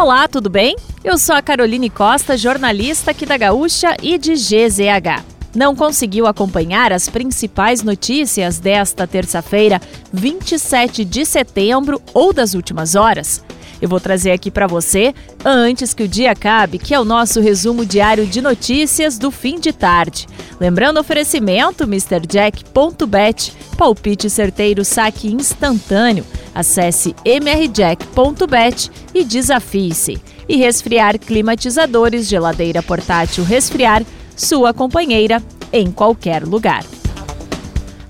Olá, tudo bem? Eu sou a Caroline Costa, jornalista aqui da Gaúcha e de GZH. Não conseguiu acompanhar as principais notícias desta terça-feira, 27 de setembro ou das últimas horas? Eu vou trazer aqui para você, antes que o dia acabe, que é o nosso resumo diário de notícias do fim de tarde. Lembrando o oferecimento MrJack.bet, palpite certeiro, saque instantâneo. Acesse mrjack.bet e desafie-se. E resfriar climatizadores, geladeira portátil resfriar, sua companheira em qualquer lugar.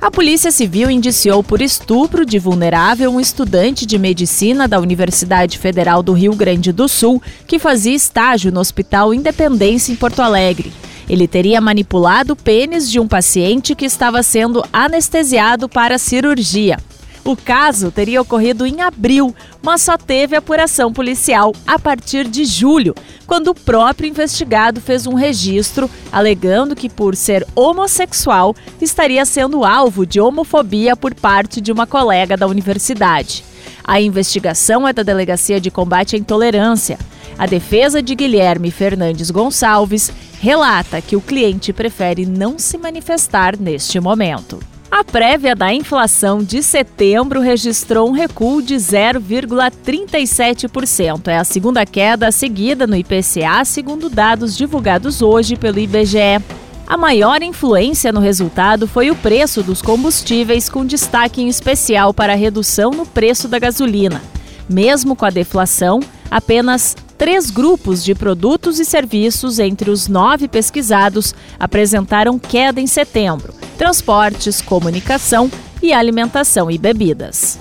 A Polícia Civil indiciou por estupro de vulnerável um estudante de medicina da Universidade Federal do Rio Grande do Sul que fazia estágio no Hospital Independência em Porto Alegre. Ele teria manipulado o pênis de um paciente que estava sendo anestesiado para cirurgia. O caso teria ocorrido em abril, mas só teve apuração policial a partir de julho, quando o próprio investigado fez um registro alegando que, por ser homossexual, estaria sendo alvo de homofobia por parte de uma colega da universidade. A investigação é da Delegacia de Combate à Intolerância. A defesa de Guilherme Fernandes Gonçalves relata que o cliente prefere não se manifestar neste momento. A prévia da inflação de setembro registrou um recuo de 0,37%. É a segunda queda seguida no IPCA, segundo dados divulgados hoje pelo IBGE. A maior influência no resultado foi o preço dos combustíveis, com destaque em especial para a redução no preço da gasolina. Mesmo com a deflação, apenas três grupos de produtos e serviços entre os nove pesquisados apresentaram queda em setembro transportes, comunicação e alimentação e bebidas.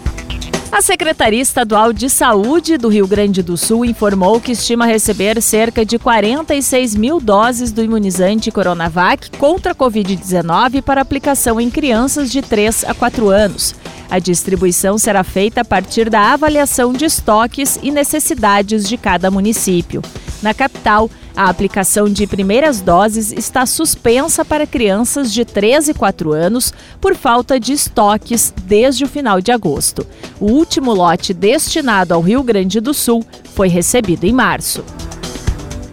A Secretaria Estadual de Saúde do Rio Grande do Sul informou que estima receber cerca de 46 mil doses do imunizante Coronavac contra a Covid-19 para aplicação em crianças de 3 a 4 anos. A distribuição será feita a partir da avaliação de estoques e necessidades de cada município. Na capital, a aplicação de primeiras doses está suspensa para crianças de 13 e 4 anos por falta de estoques desde o final de agosto. O último lote destinado ao Rio Grande do Sul foi recebido em março.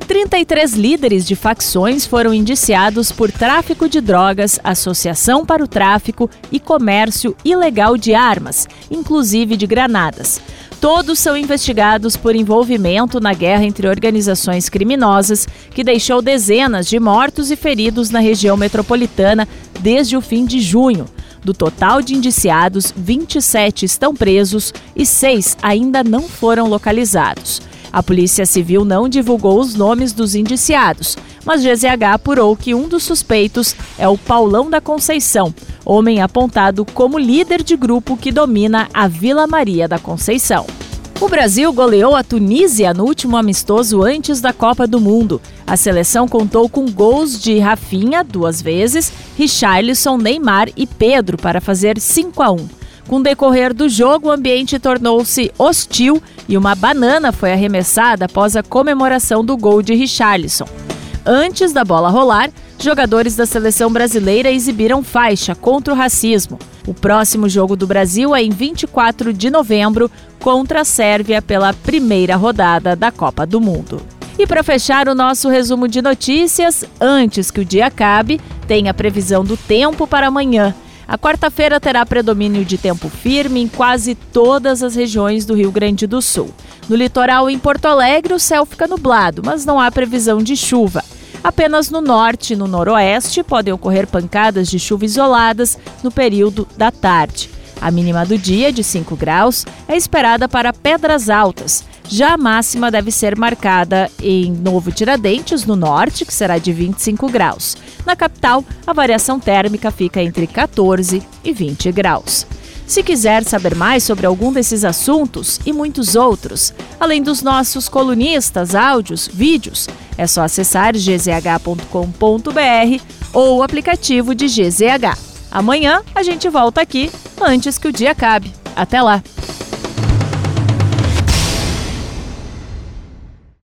33 líderes de facções foram indiciados por tráfico de drogas, associação para o tráfico e comércio ilegal de armas, inclusive de granadas. Todos são investigados por envolvimento na guerra entre organizações criminosas que deixou dezenas de mortos e feridos na região metropolitana desde o fim de junho. Do total de indiciados, 27 estão presos e seis ainda não foram localizados. A Polícia Civil não divulgou os nomes dos indiciados, mas GZH apurou que um dos suspeitos é o Paulão da Conceição, homem apontado como líder de grupo que domina a Vila Maria da Conceição. O Brasil goleou a Tunísia no último amistoso antes da Copa do Mundo. A seleção contou com gols de Rafinha duas vezes, Richarlison, Neymar e Pedro para fazer 5 a 1. Com o decorrer do jogo, o ambiente tornou-se hostil e uma banana foi arremessada após a comemoração do gol de Richarlison. Antes da bola rolar, jogadores da seleção brasileira exibiram faixa contra o racismo. O próximo jogo do Brasil é em 24 de novembro contra a Sérvia pela primeira rodada da Copa do Mundo. E para fechar o nosso resumo de notícias, antes que o dia acabe, tem a previsão do tempo para amanhã. A quarta-feira terá predomínio de tempo firme em quase todas as regiões do Rio Grande do Sul. No litoral em Porto Alegre, o céu fica nublado, mas não há previsão de chuva. Apenas no norte e no noroeste podem ocorrer pancadas de chuva isoladas no período da tarde. A mínima do dia, de 5 graus, é esperada para Pedras Altas. Já a máxima deve ser marcada em Novo Tiradentes, no norte, que será de 25 graus. Na capital, a variação térmica fica entre 14 e 20 graus. Se quiser saber mais sobre algum desses assuntos e muitos outros, além dos nossos colunistas, áudios, vídeos, é só acessar gzh.com.br ou o aplicativo de GZH. Amanhã a gente volta aqui antes que o dia acabe. Até lá!